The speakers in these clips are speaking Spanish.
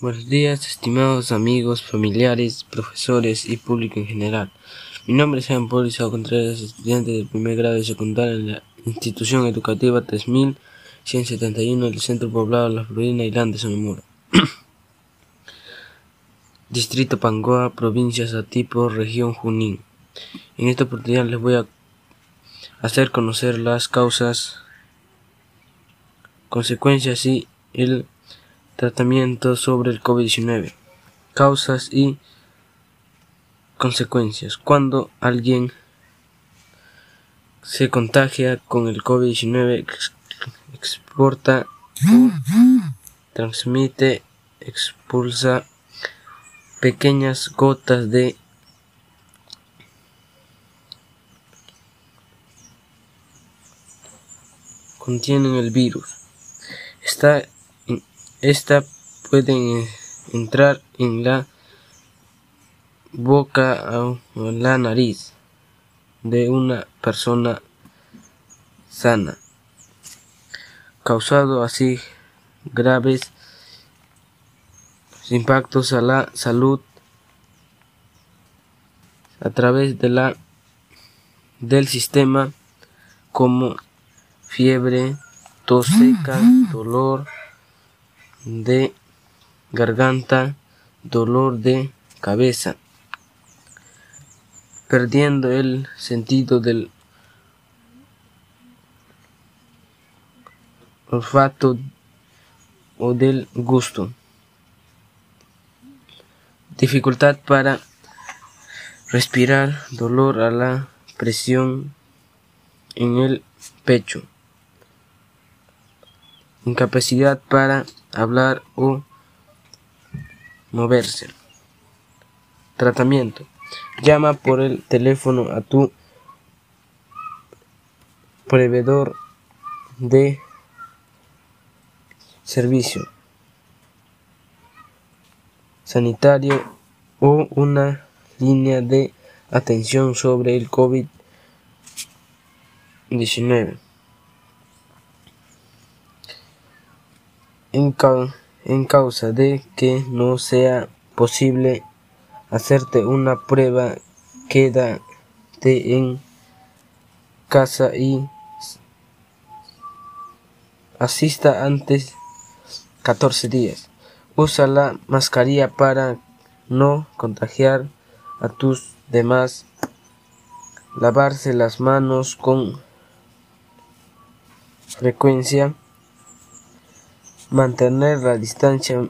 Buenos días, estimados amigos, familiares, profesores y público en general. Mi nombre es Jean Paul Isao Contreras, estudiante del primer grado de secundaria en la institución educativa 3171 del centro poblado de La Florina, Islandia, Sonora. Distrito Pangoa, provincia Satipo, región Junín. En esta oportunidad les voy a hacer conocer las causas, consecuencias y el Tratamiento sobre el COVID-19. Causas y consecuencias. Cuando alguien se contagia con el COVID-19, exporta, transmite, expulsa pequeñas gotas de contienen el virus. Está esta puede entrar en la boca o la nariz de una persona sana, causando así graves impactos a la salud a través de la del sistema como fiebre, tos seca, dolor, de garganta, dolor de cabeza, perdiendo el sentido del olfato o del gusto. Dificultad para respirar, dolor a la presión en el pecho. Incapacidad para hablar o moverse. Tratamiento. Llama por el teléfono a tu proveedor de servicio sanitario o una línea de atención sobre el COVID-19. En, causa de que no sea posible hacerte una prueba, quédate en casa y asista antes 14 días. Usa la mascarilla para no contagiar a tus demás. Lavarse las manos con frecuencia. Mantener la distancia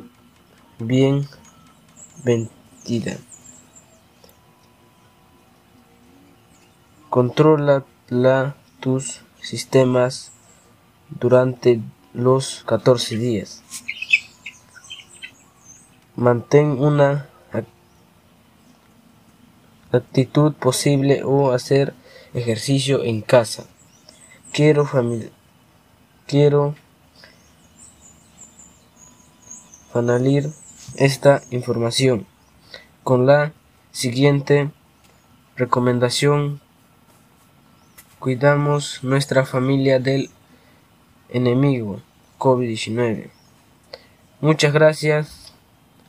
bien ventida. Controla la, tus sistemas durante los 14 días. Mantén una actitud posible o hacer ejercicio en casa. Quiero familia. Quiero analizar esta información con la siguiente recomendación. Cuidamos nuestra familia del enemigo COVID-19. Muchas gracias.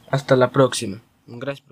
Hasta la próxima. Gracias,